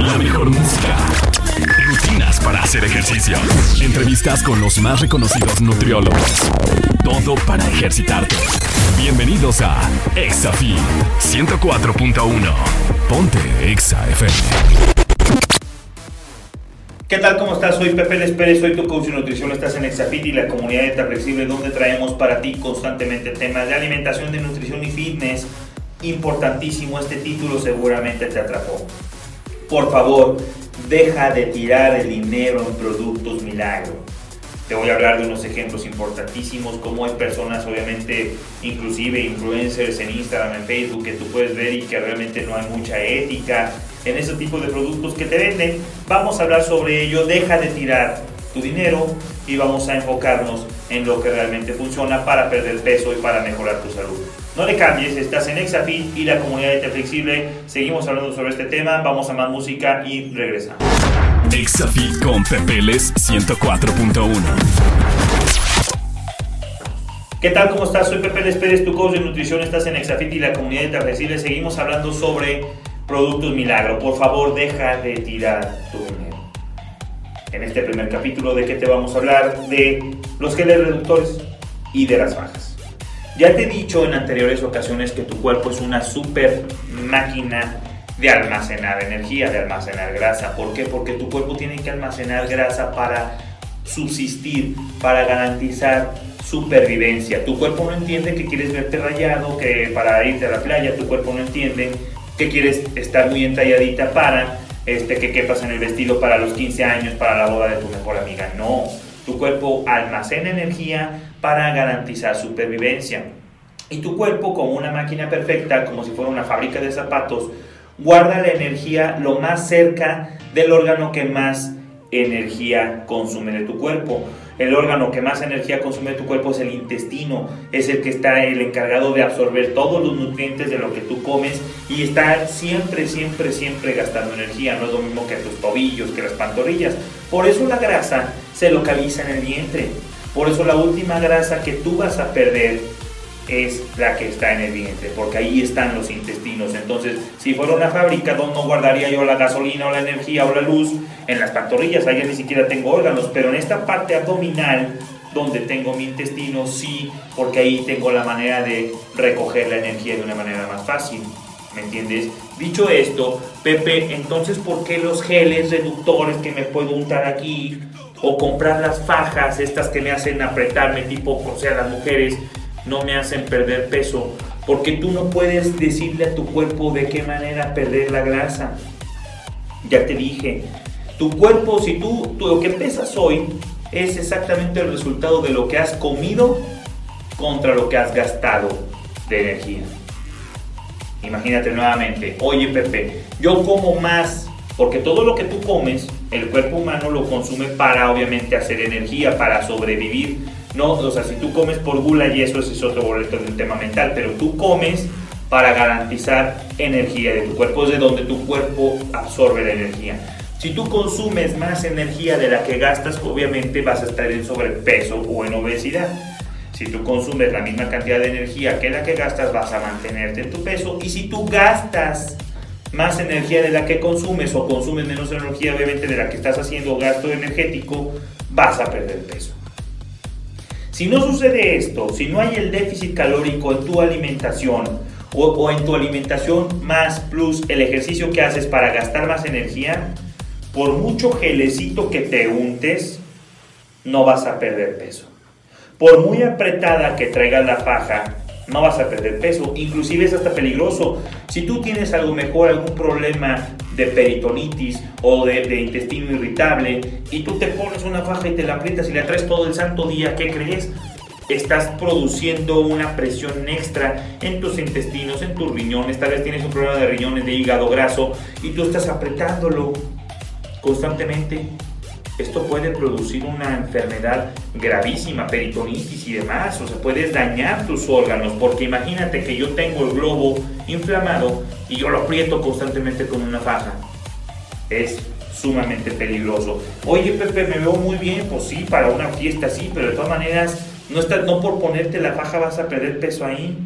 La mejor música. Rutinas para hacer ejercicio. Entrevistas con los más reconocidos nutriólogos. Todo para ejercitarte. Bienvenidos a ExaFit 104.1. Ponte Exa FM. ¿Qué tal? ¿Cómo estás? Soy Pepe Les Pérez, soy tu coach de nutrición. Estás en Exafit y la comunidad de Flexible, donde traemos para ti constantemente temas de alimentación, de nutrición y fitness. Importantísimo, este título seguramente te atrapó. Por favor, deja de tirar el dinero en productos milagro. Te voy a hablar de unos ejemplos importantísimos, como hay personas, obviamente, inclusive influencers en Instagram, en Facebook, que tú puedes ver y que realmente no hay mucha ética en ese tipo de productos que te venden. Vamos a hablar sobre ello, deja de tirar tu dinero y vamos a enfocarnos en lo que realmente funciona para perder peso y para mejorar tu salud. No le cambies, estás en Exafit y la comunidad de Flexible. Seguimos hablando sobre este tema, vamos a más música y regresamos. Exafit con Pepeles 104.1. ¿Qué tal? ¿Cómo estás? Soy Pepe Les Pérez, tu coach de nutrición. Estás en Exafit y la comunidad de Flexible. Seguimos hablando sobre productos milagro. Por favor, deja de tirar tu dinero. En este primer capítulo, ¿de qué te vamos a hablar? De los geles reductores y de las bajas. Ya te he dicho en anteriores ocasiones que tu cuerpo es una super máquina de almacenar energía, de almacenar grasa. ¿Por qué? Porque tu cuerpo tiene que almacenar grasa para subsistir, para garantizar supervivencia. Tu cuerpo no entiende que quieres verte rayado, que para irte a la playa, tu cuerpo no entiende que quieres estar muy entalladita para este, que quepas en el vestido para los 15 años, para la boda de tu mejor amiga. No, tu cuerpo almacena energía para garantizar supervivencia. Y tu cuerpo, como una máquina perfecta, como si fuera una fábrica de zapatos, guarda la energía lo más cerca del órgano que más energía consume de tu cuerpo. El órgano que más energía consume tu cuerpo es el intestino, es el que está el encargado de absorber todos los nutrientes de lo que tú comes y está siempre, siempre, siempre gastando energía. No es lo mismo que tus tobillos, que las pantorrillas. Por eso la grasa se localiza en el vientre. Por eso la última grasa que tú vas a perder es la que está en el vientre, porque ahí están los intestinos. Entonces, si fuera una fábrica, ¿dónde no guardaría yo la gasolina o la energía o la luz? En las pantorrillas, ahí ni siquiera tengo órganos, pero en esta parte abdominal, donde tengo mi intestino, sí, porque ahí tengo la manera de recoger la energía de una manera más fácil. ¿Me entiendes? Dicho esto, Pepe, entonces, ¿por qué los geles reductores que me puedo untar aquí? O comprar las fajas, estas que me hacen apretarme, tipo, o sea, las mujeres, no me hacen perder peso. Porque tú no puedes decirle a tu cuerpo de qué manera perder la grasa. Ya te dije, tu cuerpo, si tú, tú lo que pesas hoy es exactamente el resultado de lo que has comido contra lo que has gastado de energía. Imagínate nuevamente, oye Pepe, yo como más, porque todo lo que tú comes, el cuerpo humano lo consume para obviamente hacer energía, para sobrevivir no, o sea, si tú comes por gula y eso es otro boleto de un tema mental, pero tú comes para garantizar energía de tu cuerpo, es de donde tu cuerpo absorbe la energía. Si tú consumes más energía de la que gastas, obviamente vas a estar en sobrepeso o en obesidad. Si tú consumes la misma cantidad de energía que la que gastas, vas a mantenerte en tu peso. Y si tú gastas más energía de la que consumes o consumes menos energía, obviamente, de la que estás haciendo gasto energético, vas a perder peso. Si no sucede esto, si no hay el déficit calórico en tu alimentación o, en tu alimentación más plus el ejercicio que haces para gastar más energía, por mucho gelecito que te untes, no vas a perder peso. Por muy apretada que traigas la faja, no vas a perder peso. Inclusive es hasta peligroso. Si tú tienes algo mejor, algún problema de peritonitis o de, intestino irritable y tú te pones una faja y te la aprietas y la traes todo el santo día, ¿qué crees? Estás produciendo una presión extra en tus intestinos, en tus riñones, tal vez tienes un problema de riñones, de hígado graso y tú estás apretándolo constantemente esto puede producir una enfermedad gravísima, peritonitis y demás, o sea, puedes dañar tus órganos, porque imagínate que yo tengo el globo inflamado y yo lo aprieto constantemente con una faja. Es sumamente peligroso. Oye, Pepe, me veo muy bien, pues sí, para una fiesta sí, pero de todas maneras, no, está, no por ponerte la faja vas a perder peso ahí.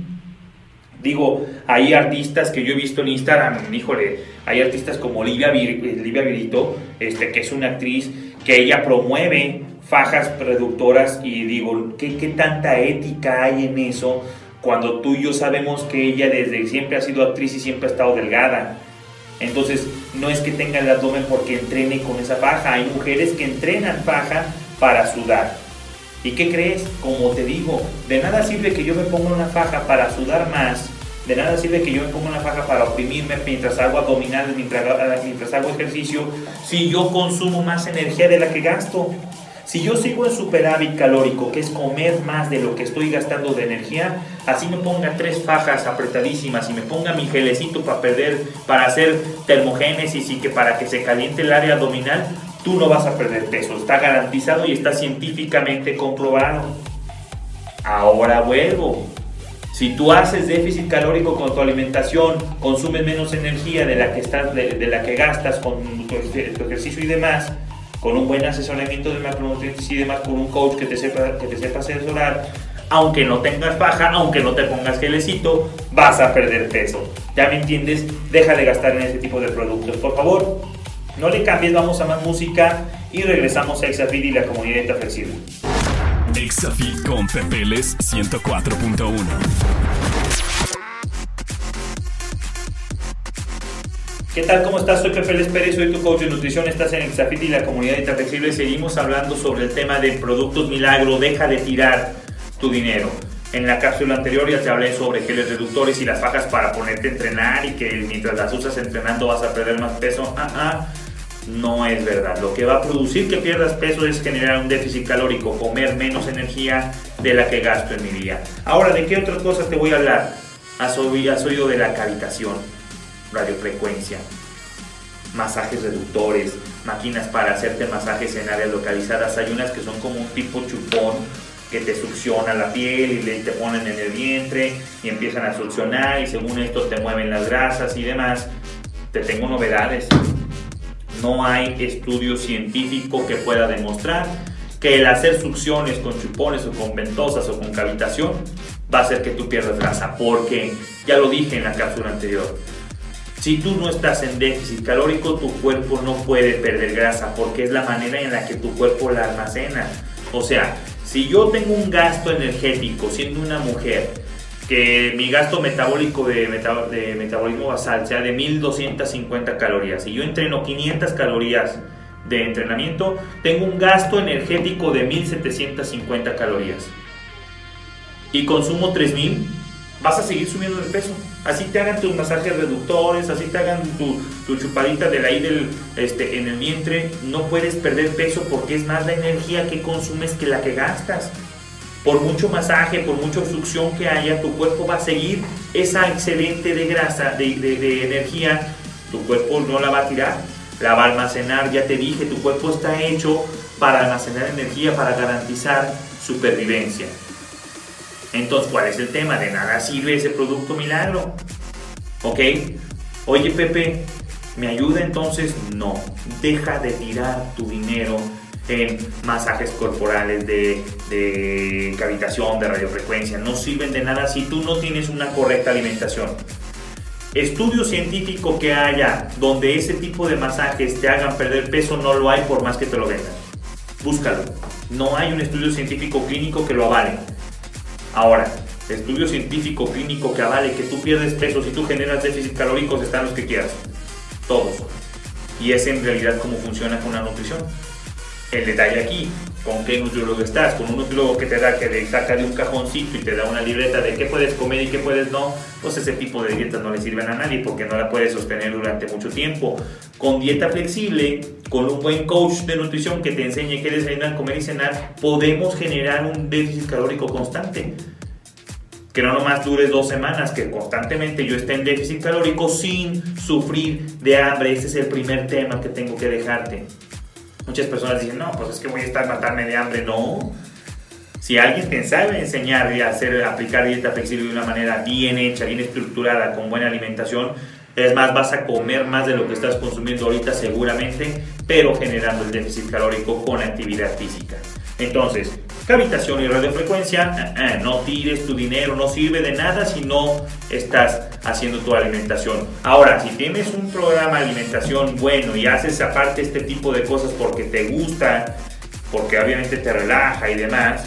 Digo, hay artistas que yo he visto en Instagram, híjole, hay artistas como Olivia, Virito, este, que es una actriz que ella promueve fajas reductoras y digo, ¿qué, ¿qué tanta ética hay en eso cuando tú y yo sabemos que ella desde siempre ha sido actriz y siempre ha estado delgada? Entonces, no es que tenga el abdomen porque entrene con esa faja. Hay mujeres que entrenan faja para sudar. ¿Y qué crees? Como te digo, de nada sirve que yo me ponga una faja para sudar más. De nada sirve que yo me ponga una faja para oprimirme mientras hago abdominales, mientras, mientras hago ejercicio, si yo consumo más energía de la que gasto. Si yo sigo en superávit calórico, que es comer más de lo que estoy gastando de energía, así me ponga tres fajas apretadísimas y me ponga mi gelecito para perder, para hacer termogénesis y que para que se caliente el área abdominal, tú no vas a perder peso. Está garantizado y está científicamente comprobado. Ahora vuelvo. Si tú haces déficit calórico con tu alimentación, consumes menos energía de la que, estás, de, la que gastas con tu ejercicio y demás, con un buen asesoramiento de macronutrientes y demás, con un coach que te sepa, que te sepa asesorar, aunque no tengas baja, aunque no te pongas gelecito, vas a perder peso. ¿Ya me entiendes? Deja de gastar en ese tipo de productos, por favor. No le cambies, vamos a más música y regresamos a Exafit y la comunidad flexible. Exafit con Pepeles 104.1 ¿Qué tal? ¿Cómo estás? Soy Pepe Les Pérez, soy tu coach de nutrición. Estás en Exafit y la comunidad Flexible. Seguimos hablando sobre el tema de productos milagro. Deja de tirar tu dinero. En la cápsula anterior ya te hablé sobre geles reductores y las fajas para ponerte a entrenar y que mientras las usas entrenando vas a perder más peso. Ah, ah, no es verdad. Lo que va a producir que pierdas peso es generar un déficit calórico, comer menos energía de la que gasto en mi día. Ahora, ¿de qué otras cosas te voy a hablar? Has oído de la cavitación radiofrecuencia, masajes reductores, máquinas para hacerte masajes en áreas localizadas. Hay unas que son como un tipo chupón que te succiona la piel y te ponen en el vientre y empiezan a succionar y según esto te mueven las grasas y demás. Te tengo novedades. No hay estudio científico que pueda demostrar que el hacer succiones con chupones o con ventosas o con cavitación va a hacer que tú pierdas grasa, porque ya lo dije en la cápsula anterior, si tú no estás en déficit calórico, tu cuerpo no puede perder grasa porque es la manera en la que tu cuerpo la almacena. O sea, si yo tengo un gasto energético siendo una mujer, que mi gasto metabólico de, de metabolismo basal sea de 1250 calorías y yo entreno 500 calorías de entrenamiento, tengo un gasto energético de 1750 calorías y consumo 3000 vas a seguir subiendo de peso. Así te hagan tus masajes reductores, así te hagan tu, chupadita de ahí del, este, en el vientre, no puedes perder peso porque es más la energía que consumes que la que gastas. Por mucho masaje, por mucha obstrucción que haya, tu cuerpo va a seguir esa excedente de grasa, de, de energía, tu cuerpo no la va a tirar, la va a almacenar, ya te dije, tu cuerpo está hecho para almacenar energía, para garantizar supervivencia. Entonces, ¿cuál es el tema? De nada sirve ese producto milagro. ¿Ok? Oye, Pepe, ¿me ayuda entonces? No. Deja de tirar tu dinero en masajes corporales de, cavitación, de radiofrecuencia. No sirven de nada si tú no tienes una correcta alimentación. Estudio científico que haya donde ese tipo de masajes te hagan perder peso no lo hay por más que te lo vendan. Búscalo. No hay un estudio científico clínico que lo avale. Ahora, estudio científico clínico que avale que tú pierdes peso si tú generas déficit calóricos están los que quieras. Todos. Y es en realidad cómo funciona con la nutrición. El detalle aquí, con qué nutriólogo estás, con un nutriólogo que te da, que te saca de un cajoncito y te da una libreta de qué puedes comer y qué puedes no, pues ese tipo de dietas no le sirven a nadie porque no la puedes sostener durante mucho tiempo. Con dieta flexible, con un buen coach de nutrición que te enseñe qué desayunar, comer y cenar, podemos generar un déficit calórico constante. Que no nomás dure dos semanas, que constantemente yo esté en déficit calórico sin sufrir de hambre. Ese es el primer tema que tengo que dejarte. Muchas personas dicen, no, pues es que voy a estar matarme de hambre. No. Si alguien te sabe enseñar y hacer, aplicar dieta flexible de una manera bien hecha, bien estructurada, con buena alimentación, es más, vas a comer más de lo que estás consumiendo ahorita seguramente, pero generando el déficit calórico con actividad física. Entonces, cavitación y radiofrecuencia, eh, eh, no tires tu dinero, no sirve de nada si no estás haciendo tu alimentación. Ahora, si tienes un programa de alimentación bueno y haces aparte este tipo de cosas porque te gusta, porque obviamente te relaja y demás,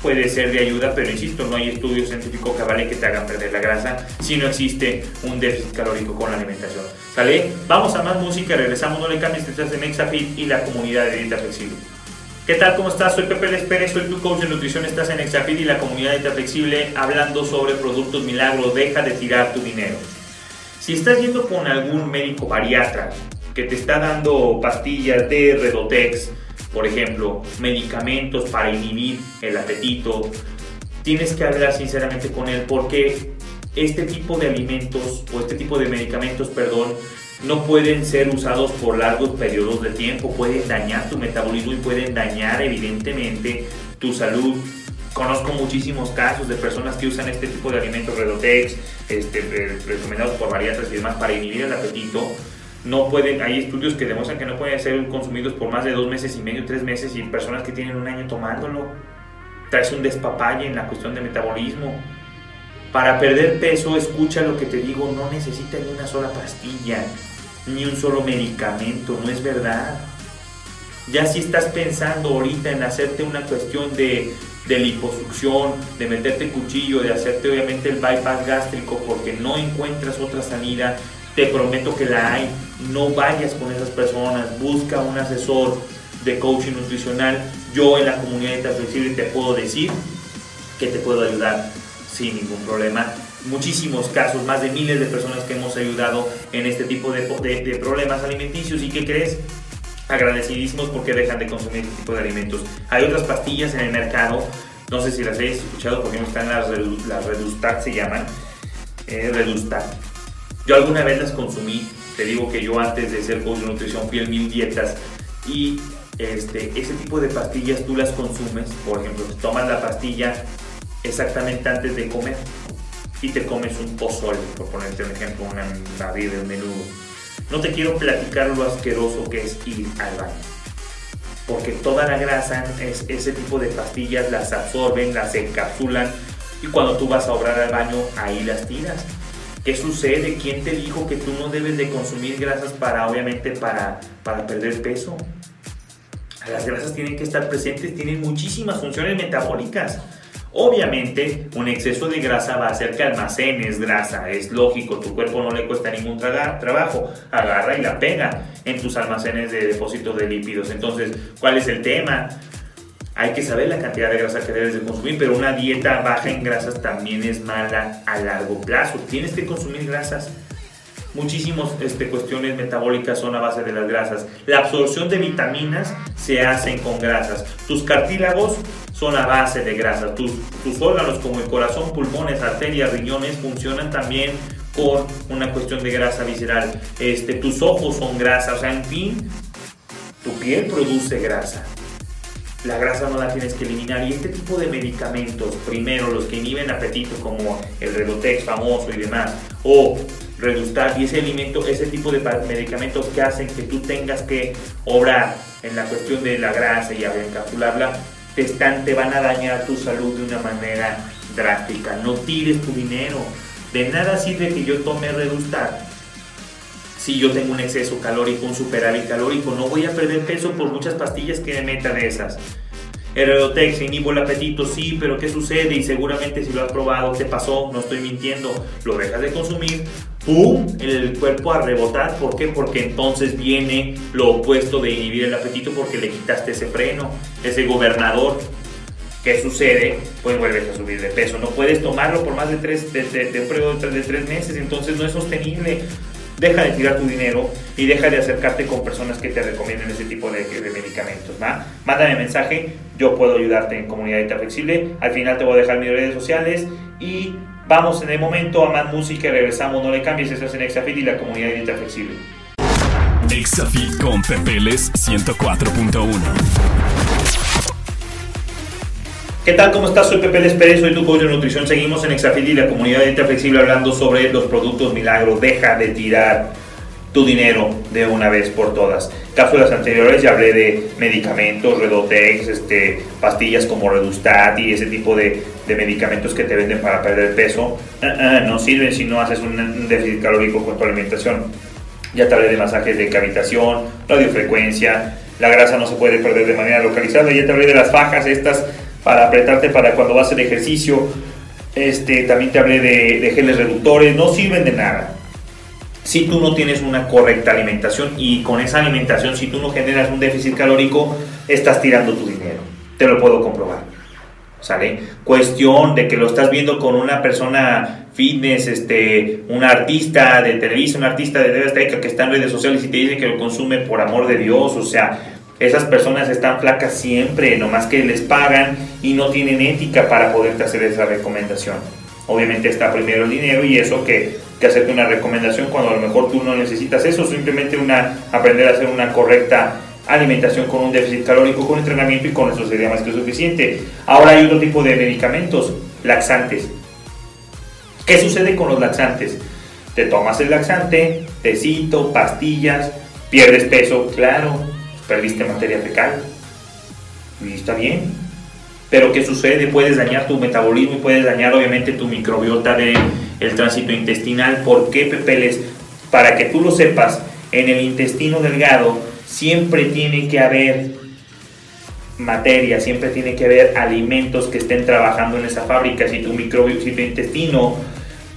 puede ser de ayuda, pero insisto, no hay estudio científico que vale que te hagan perder la grasa si no existe un déficit calórico con la alimentación. ¿Sale? Vamos a más música, regresamos, no le cambies, estás en Exafit y la comunidad de dieta flexible. ¿Qué tal? ¿Cómo estás? Soy Pepe Les Pérez, soy tu coach de nutrición, estás en Exafit y la comunidad de Flexible hablando sobre productos milagros, deja de tirar tu dinero. Si estás yendo con algún médico bariatra que te está dando pastillas de Redotex, por ejemplo, medicamentos para inhibir el apetito, tienes que hablar sinceramente con él porque este tipo de alimentos o este tipo de medicamentos, perdón, no pueden ser usados por largos periodos de tiempo, pueden dañar tu metabolismo y pueden dañar evidentemente tu salud. Conozco muchísimos casos de personas que usan este tipo de alimentos Redotex, este, recomendados por bariatras y demás para inhibir el apetito. No pueden, hay estudios que demuestran que no pueden ser consumidos por más de dos meses y medio, tres meses y personas que tienen un año tomándolo. Traes un despapalle en la cuestión de metabolismo. Para perder peso, escucha lo que te digo, no necesitas ni una sola pastilla ni un solo medicamento, no es verdad. Ya si estás pensando ahorita en hacerte una cuestión de, de liposucción, de meterte cuchillo, de hacerte obviamente el bypass gástrico porque no encuentras otra salida, te prometo que la hay. No vayas con esas personas, busca un asesor de coaching nutricional. Yo en la comunidad de te puedo decir que te puedo ayudar sin ningún problema muchísimos casos, más de miles de personas que hemos ayudado en este tipo de, problemas alimenticios. ¿Y qué crees? Agradecidísimos porque dejan de consumir este tipo de alimentos. Hay otras pastillas en el mercado, no sé si las hayas escuchado porque no están las, las Redustat, se llaman. Eh, Redustat. Yo alguna vez las consumí, te digo que yo antes de ser coach de nutrición fui en mil dietas y este, ese tipo de pastillas tú las consumes, por ejemplo, tomas la pastilla exactamente antes de comer y te comes un pozole, por ponerte un ejemplo, una de un menú. No te quiero platicar lo asqueroso que es ir al baño. Porque toda la grasa, es, ese tipo de pastillas las absorben, las encapsulan y cuando tú vas a obrar al baño, ahí las tiras. ¿Qué sucede? ¿Quién te dijo que tú no debes de consumir grasas para, obviamente, para, para perder peso? Las grasas tienen que estar presentes, tienen muchísimas funciones metabólicas. Obviamente, un exceso de grasa va a hacer que almacenes grasa, es lógico, tu cuerpo no le cuesta ningún trabajo, agarra y la pega en tus almacenes de depósito de lípidos. Entonces, ¿cuál es el tema? Hay que saber la cantidad de grasa que debes de consumir, pero una dieta baja en grasas también es mala a largo plazo. Tienes que consumir grasas. Muchísimas este, cuestiones metabólicas son a base de las grasas. La absorción de vitaminas se hacen con grasas. Tus cartílagos son a base de grasa. Tus, tus órganos como el corazón, pulmones, arterias, riñones funcionan también con una cuestión de grasa visceral. Este, tus ojos son grasa, o sea, en fin, tu piel produce grasa. La grasa no la tienes que eliminar y este tipo de medicamentos, primero los que inhiben apetito como el Redotex famoso y demás, o Redustar y ese alimento, ese tipo de medicamentos que hacen que tú tengas que obrar en la cuestión de la grasa y encapsularla, te, están, te van a dañar tu salud de una manera drástica. No tires tu dinero. De nada sirve que yo tome Redustar si yo tengo un exceso calórico, un superávit calórico. No voy a perder peso por muchas pastillas que me meta de esas. Heredotex, inhibo el apetito, sí, pero ¿qué sucede? Y seguramente si lo has probado, te pasó, no estoy mintiendo, lo dejas de consumir, ¡pum! El cuerpo a rebotar. ¿Por qué? Porque entonces viene lo opuesto de inhibir el apetito porque le quitaste ese freno, ese gobernador. ¿Qué sucede? Pues vuelves a subir de peso. No puedes tomarlo por más de, tres, de, un periodo de tres meses, entonces no es sostenible deja de tirar tu dinero y deja de acercarte con personas que te recomienden ese tipo de, medicamentos. ¿va? Mándame mensaje, yo puedo ayudarte en Comunidad Flexible. Al final te voy a dejar mis redes sociales y vamos en el momento a más música y regresamos. No le cambies, estás en Exafit y la Comunidad Dieta Flexible. Exafit con Pepeles 104.1 ¿Qué tal? ¿Cómo estás? Soy Pepe Les Pérez, soy tu coach de nutrición. Seguimos en Exafit y la comunidad de Flexible hablando sobre los productos milagros. Deja de tirar tu dinero de una vez por todas. Cápsulas anteriores ya hablé de medicamentos, Redotex, este, pastillas como Redustat y ese tipo de, medicamentos que te venden para perder peso. Ah, ah, no sirven si no haces un, déficit calórico con tu alimentación. Ya te hablé de masajes de cavitación, radiofrecuencia, la grasa no se puede perder de manera localizada. Ya te hablé de las fajas estas para apretarte para cuando vas a hacer ejercicio. Este, también te hablé de, de geles reductores, no sirven de nada si tú no tienes una correcta alimentación y con esa alimentación, si tú no generas un déficit calórico, estás tirando tu dinero. Te lo puedo comprobar. ¿Sale? Cuestión de que lo estás viendo con una persona fitness, este, un artista de televisión, un artista de TV que está en redes sociales y te dice que lo consume por amor de Dios, o sea, esas personas están flacas siempre, nomás que les pagan y no tienen ética para poderte hacer esa recomendación. Obviamente está primero el dinero y eso que que hacerte una recomendación cuando a lo mejor tú no necesitas eso, simplemente una, aprender a hacer una correcta alimentación con un déficit calórico, con entrenamiento y con eso sería más que suficiente. Ahora hay otro tipo de medicamentos, laxantes. ¿Qué sucede con los laxantes? Te tomas el laxante, tecito, pastillas, pierdes peso, claro, perdiste materia fecal. Y está bien. Pero ¿qué sucede? Puedes dañar tu metabolismo y puedes dañar obviamente tu microbiota de el tránsito intestinal. ¿Por qué, Pepeles? Para que tú lo sepas, en el intestino delgado siempre tiene que haber materia, siempre tiene que haber alimentos que estén trabajando en esa fábrica. Si tu microbio, si tu intestino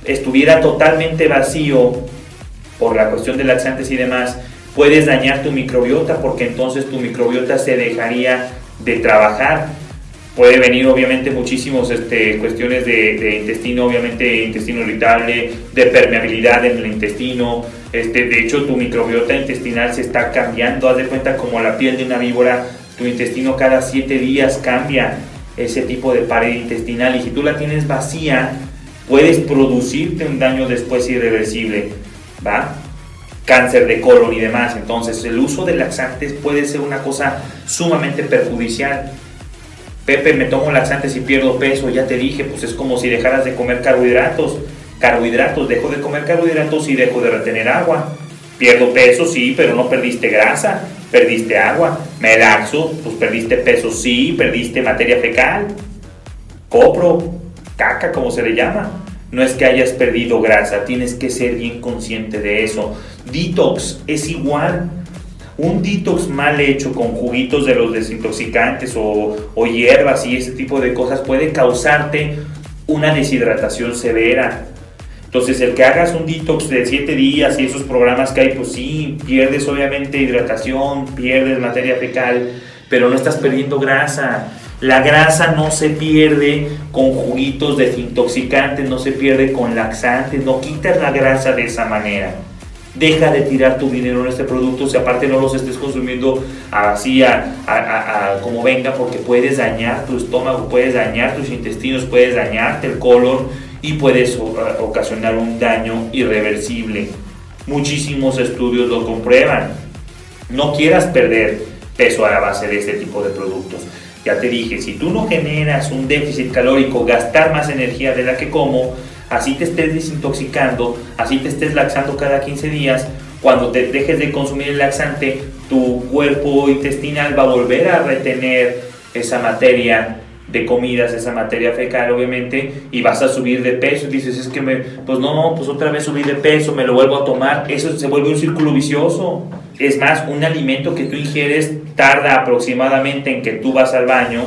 estuviera totalmente vacío por la cuestión de laxantes y demás, puedes dañar tu microbiota porque entonces tu microbiota se dejaría de trabajar Puede venir obviamente muchísimas este, cuestiones de, intestino, obviamente intestino irritable, de permeabilidad en el intestino. Este, de hecho, tu microbiota intestinal se está cambiando. Haz de cuenta como la piel de una víbora, tu intestino cada 7 días cambia ese tipo de pared intestinal. Y si tú la tienes vacía, puedes producirte un daño después irreversible. ¿Va? cáncer de colon y demás. Entonces, el uso de laxantes puede ser una cosa sumamente perjudicial. Pepe, me tomo laxantes y pierdo peso, ya te dije, pues es como si dejaras de comer carbohidratos. Carbohidratos, dejo de comer carbohidratos y dejo de retener agua. Pierdo peso, sí, pero no perdiste grasa, perdiste agua. Me laxo, pues perdiste peso, sí, perdiste materia fecal. Copro, caca, como se le llama. No es que hayas perdido grasa, tienes que ser bien consciente de eso. Detox es igual un detox mal hecho con juguitos de los desintoxicantes o, hierbas y ese tipo de cosas puede causarte una deshidratación severa. Entonces, el que hagas un detox de 7 días y esos programas que hay, pues sí, pierdes obviamente hidratación, pierdes materia fecal, pero no estás perdiendo grasa. La grasa no se pierde con juguitos desintoxicantes, no se pierde con laxantes, no quitas la grasa de esa manera deja de tirar tu dinero en este producto, si aparte no los estés consumiendo así a, como venga, porque puedes dañar tu estómago, puedes dañar tus intestinos, puedes dañarte el colon y puedes ocasionar un daño irreversible. Muchísimos estudios lo comprueban. No quieras perder peso a la base de este tipo de productos. Ya te dije, si tú no generas un déficit calórico, gastar más energía de la que como, así te estés desintoxicando, así te estés laxando cada 15 días, cuando te dejes de consumir el laxante, tu cuerpo intestinal va a volver a retener esa materia de comidas, esa materia fecal, obviamente, y vas a subir de peso. Dices, es que me, pues no, pues otra vez subí de peso, me lo vuelvo a tomar. Eso se vuelve un círculo vicioso. Es más, un alimento que tú ingieres tarda aproximadamente en que tú vas al baño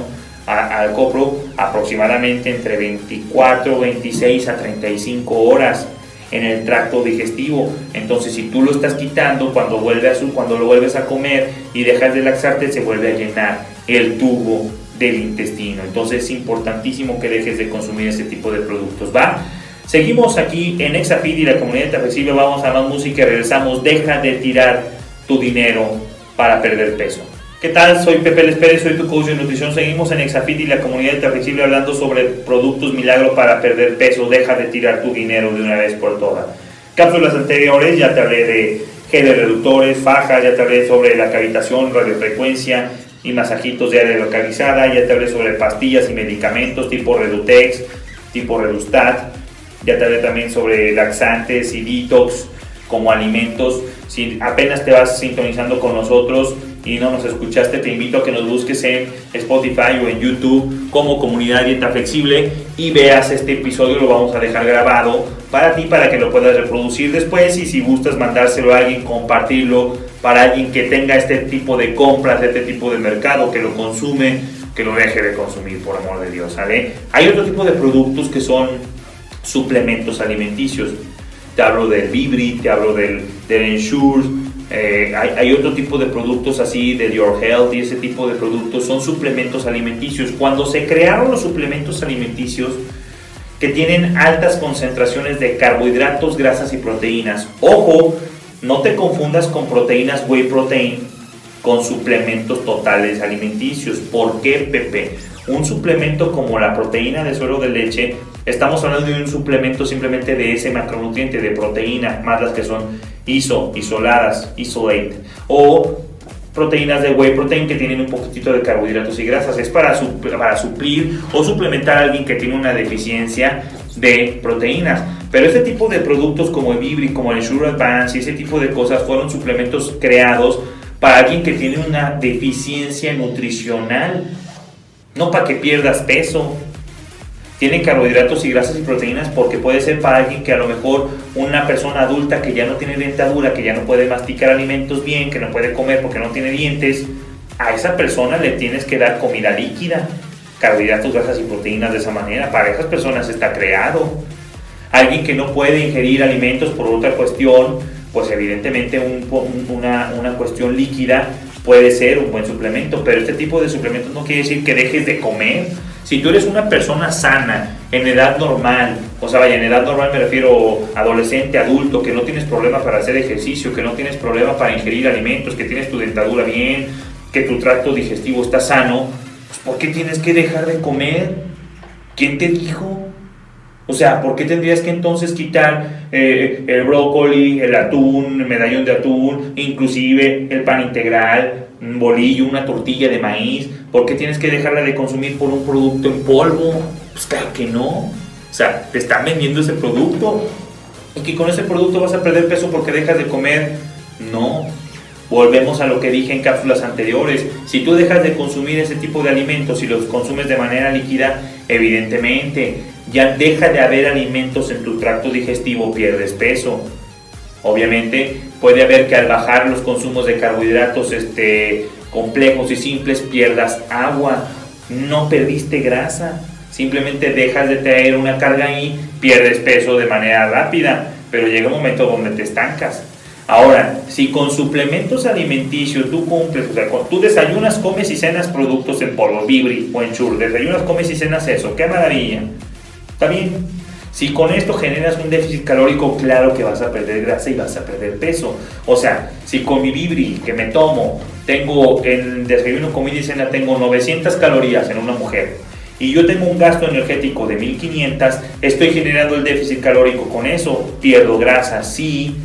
al copro aproximadamente entre 24, 26 a 35 horas en el tracto digestivo. Entonces, si tú lo estás quitando, cuando, vuelve a su, cuando lo vuelves a comer y dejas de laxarte, se vuelve a llenar el tubo del intestino. Entonces, es importantísimo que dejes de consumir ese tipo de productos, ¿va? Seguimos aquí en Exafid y la comunidad flexible. Vamos a más música y regresamos. Deja de tirar tu dinero para perder peso. ¿Qué tal? Soy Pepe Les Pérez, soy tu coach de nutrición. Seguimos en Exafit y la comunidad de Flexible hablando sobre productos milagro para perder peso. Deja de tirar tu dinero de una vez por todas. Cápsulas anteriores, ya te hablé de geles reductores, fajas, ya te hablé sobre la cavitación, radiofrecuencia y masajitos de área localizada, ya te hablé sobre pastillas y medicamentos tipo Redutex, tipo Redustat, ya te hablé también sobre laxantes y detox, como alimentos. Si apenas te vas sintonizando con nosotros y no nos escuchaste, te invito a que nos busques en Spotify o en YouTube como Comunidad Dieta Flexible y veas este episodio, lo vamos a dejar grabado para ti, para que lo puedas reproducir después y si gustas mandárselo a alguien, compartirlo para alguien que tenga este tipo de compras, este tipo de mercado, que lo consume, que lo deje de consumir, por amor de Dios, ¿sale? Hay otro tipo de productos que son suplementos alimenticios. Te hablo del Vibri, te hablo del, del Ensure, eh, hay, otro tipo de productos así, de Your Health y ese tipo de productos, son suplementos alimenticios. Cuando se crearon los suplementos alimenticios que tienen altas concentraciones de carbohidratos, grasas y proteínas, ojo, no te confundas con proteínas whey protein con suplementos totales alimenticios. ¿Por qué, Pepe? Un suplemento como la proteína de suero de leche, estamos hablando de un suplemento simplemente de ese macronutriente de proteína, más las que son iso, isoladas, isolate, o proteínas de whey protein que tienen un poquitito de carbohidratos y grasas. Es para, para suplir o suplementar a alguien que tiene una deficiencia de proteínas. Pero este tipo de productos como el Vibri, como el Sure Advance y ese tipo de cosas fueron suplementos creados para alguien que tiene una deficiencia nutricional no para que pierdas peso. Tiene carbohidratos y grasas y proteínas porque puede ser para alguien que a lo mejor una persona adulta que ya no tiene dentadura, que ya no puede masticar alimentos bien, que no puede comer porque no tiene dientes, a esa persona le tienes que dar comida líquida, carbohidratos, grasas y proteínas de esa manera. Para esas personas está creado. Alguien que no puede ingerir alimentos por otra cuestión, pues evidentemente una, una cuestión líquida puede ser un buen suplemento, pero este tipo de suplementos no quiere decir que dejes de comer. Si tú eres una persona sana, en edad normal, o sea, vaya, en edad normal me refiero adolescente, adulto, que no tienes problema para hacer ejercicio, que no tienes problema para ingerir alimentos, que tienes tu dentadura bien, que tu tracto digestivo está sano, pues ¿por qué tienes que dejar de comer? ¿Quién te dijo? O sea, ¿por qué tendrías que entonces quitar eh, el brócoli, el atún, el medallón de atún, inclusive el pan integral, un bolillo, una tortilla de maíz? ¿Por qué tienes que dejarla de consumir por un producto en polvo? Pues claro que no. O sea, te están vendiendo ese producto y que con ese producto vas a perder peso porque dejas de comer. No. Volvemos a lo que dije en cápsulas anteriores. Si tú dejas de consumir ese tipo de alimentos y los consumes de manera líquida, evidentemente ya deja de haber alimentos en tu tracto digestivo, pierdes peso. Obviamente puede haber que al bajar los consumos de carbohidratos este, complejos y simples pierdas agua, no perdiste grasa, simplemente dejas de tener una carga ahí, pierdes peso de manera rápida, pero llega un momento donde te estancas. Ahora, si con suplementos alimenticios tú cumples, o sea, tú desayunas, comes y cenas productos en polvo, Vibri o en Chur, desayunas, comes y cenas eso, qué maravilla. Está bien. Si con esto generas un déficit calórico, claro que vas a perder grasa y vas a perder peso. O sea, si con mi Vibri que me tomo, tengo en desayuno, comida y cena, tengo 900 calorías en una mujer y yo tengo un gasto energético de 1500, estoy generando el déficit calórico con eso, pierdo grasa, sí,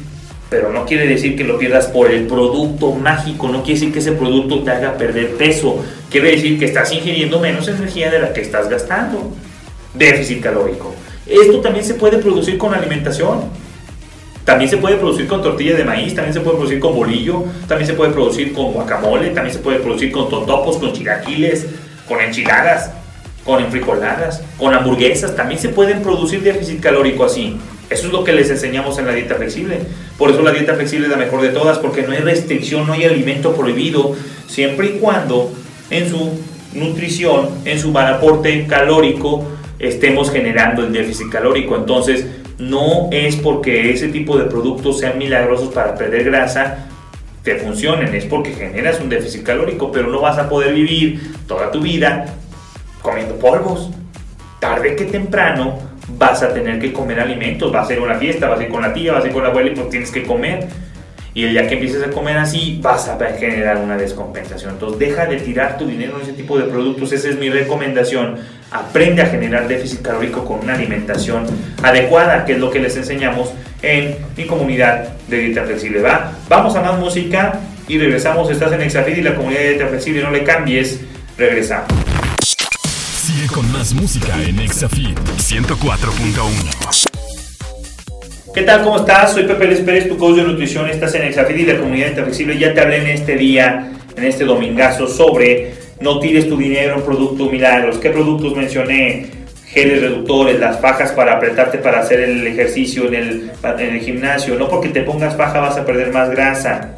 pero no quiere decir que lo pierdas por el producto mágico, no quiere decir que ese producto te haga perder peso, quiere decir que estás ingiriendo menos energía de la que estás gastando. Déficit calórico. Esto también se puede producir con alimentación. También se puede producir con tortilla de maíz, también se puede producir con bolillo, también se puede producir con guacamole, también se puede producir con totopos, con chilaquiles, con enchiladas, con enfrijoladas, con hamburguesas. También se pueden producir déficit calórico así. Eso es lo que les enseñamos en la dieta flexible. Por eso la dieta flexible es la mejor de todas, porque no hay restricción, no hay alimento prohibido, siempre y cuando en su nutrición, en su aporte calórico, estemos generando el déficit calórico. Entonces, no es porque ese tipo de productos sean milagrosos para perder grasa, que funcionen, es porque generas un déficit calórico, pero no vas a poder vivir toda tu vida comiendo polvos. Tarde que temprano vas a tener que comer alimentos, vas a ir una fiesta, vas a ir con la tía, vas a ir con la abuela y pues tienes que comer. Y el día que empieces a comer así, vas a generar una descompensación. Entonces, deja de tirar tu dinero en ese tipo de productos. Esa es mi recomendación. Aprende a generar déficit calórico con una alimentación adecuada, que es lo que les enseñamos en mi comunidad de dieta flexible. ¿va? Vamos a más música y regresamos. Estás en Exafit y la comunidad de dieta flexible. No le cambies. Regresamos. Sigue con más música en Exafit 104.1. ¿Qué tal? ¿Cómo estás? Soy Pepe Les Pérez, tu coach de nutrición. Estás en Exafit y la comunidad Interflexible. Ya te hablé en este día, en este domingazo, sobre no tires tu dinero en productos milagros. ¿Qué productos mencioné? Geles reductores, las fajas para apretarte para hacer el ejercicio en el, en el gimnasio. No porque te pongas faja vas a perder más grasa.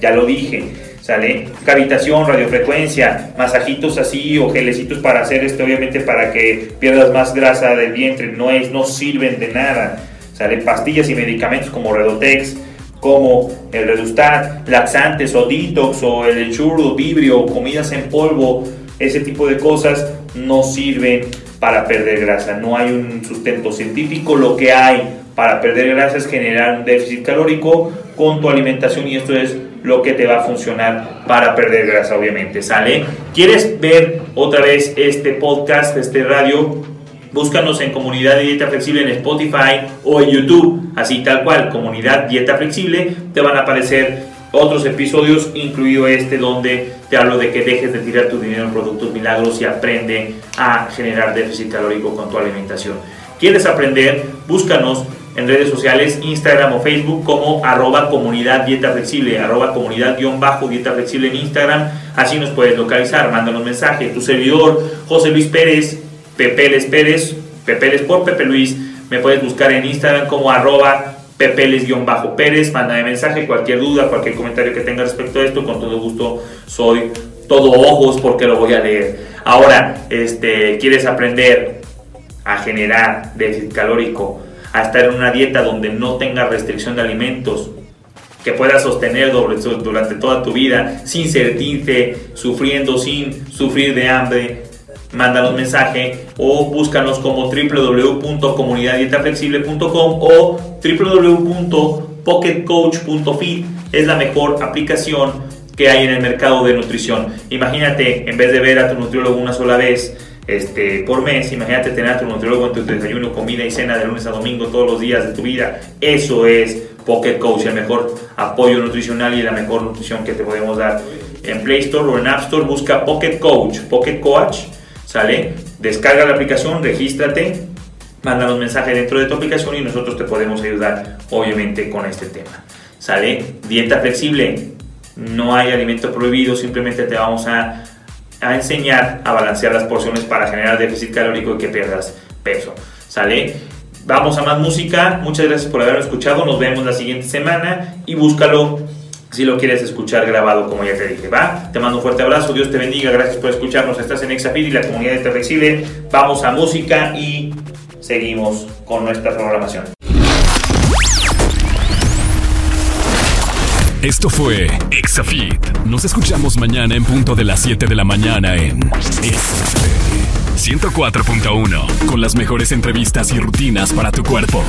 Ya lo dije. ¿Sale? Cavitación, radiofrecuencia, masajitos así o gelecitos para hacer esto, obviamente para que pierdas más grasa del vientre. No, es, no sirven de nada salen pastillas y medicamentos como Redotex, como el Redustat, laxantes o detox o el churro, vibrio, comidas en polvo, ese tipo de cosas no sirven para perder grasa. No hay un sustento científico. Lo que hay para perder grasa es generar un déficit calórico con tu alimentación y esto es lo que te va a funcionar para perder grasa, obviamente. ¿Sale? ¿Quieres ver otra vez este podcast, este radio? Búscanos en Comunidad Dieta Flexible en Spotify o en YouTube, así tal cual, Comunidad Dieta Flexible, te van a aparecer otros episodios, incluido este donde te hablo de que dejes de tirar tu dinero en productos milagros y aprende a generar déficit calórico con tu alimentación. ¿Quieres aprender? Búscanos en redes sociales, Instagram o Facebook como arroba comunidad dieta flexible, arroba comunidad guion bajo dieta flexible en Instagram, así nos puedes localizar, mándanos mensaje. Tu servidor, José Luis Pérez, Pepeles Pérez, Pepeles por Pepe Luis. Me puedes buscar en Instagram como arroba pepeles-pérez. Mándame mensaje, cualquier duda, cualquier comentario que tenga respecto a esto. Con todo gusto soy todo ojos porque lo voy a leer. Ahora, este, ¿quieres aprender a generar déficit calórico? A estar en una dieta donde no tenga restricción de alimentos, que puedas sostener durante toda tu vida sin sentirte sufriendo, sin sufrir de hambre, mándanos mensaje o búscanos como www.comunidaddietaflexible.com o www.pocketcoach.fit. Es la mejor aplicación que hay en el mercado de nutrición. Imagínate, en vez de ver a tu nutriólogo una sola vez este, por mes, imagínate tener a tu nutriólogo en tu desayuno, comida y cena de lunes a domingo todos los días de tu vida. Eso es Pocket Coach, el mejor apoyo nutricional y la mejor nutrición que te podemos dar. En Play Store o en App Store busca Pocket Coach, Pocket Coach ¿Sale? Descarga la aplicación, regístrate, mándanos mensaje dentro de tu aplicación y nosotros te podemos ayudar, obviamente, con este tema. ¿Sale? Dieta flexible. No hay alimento prohibido, simplemente te vamos a, a enseñar a balancear las porciones para generar déficit calórico y que pierdas peso. ¿Sale? Vamos a más música. Muchas gracias por haberme escuchado. Nos vemos la siguiente semana y búscalo si lo quieres escuchar grabado, como ya te dije, ¿va? Te mando un fuerte abrazo, Dios te bendiga, gracias por escucharnos. Estás en Exafit y la comunidad de Flexible. Vamos a música y seguimos con nuestra programación. Esto fue Exafit. Nos escuchamos mañana en punto de las 7 de la mañana en 104.1 con las mejores entrevistas y rutinas para tu cuerpo.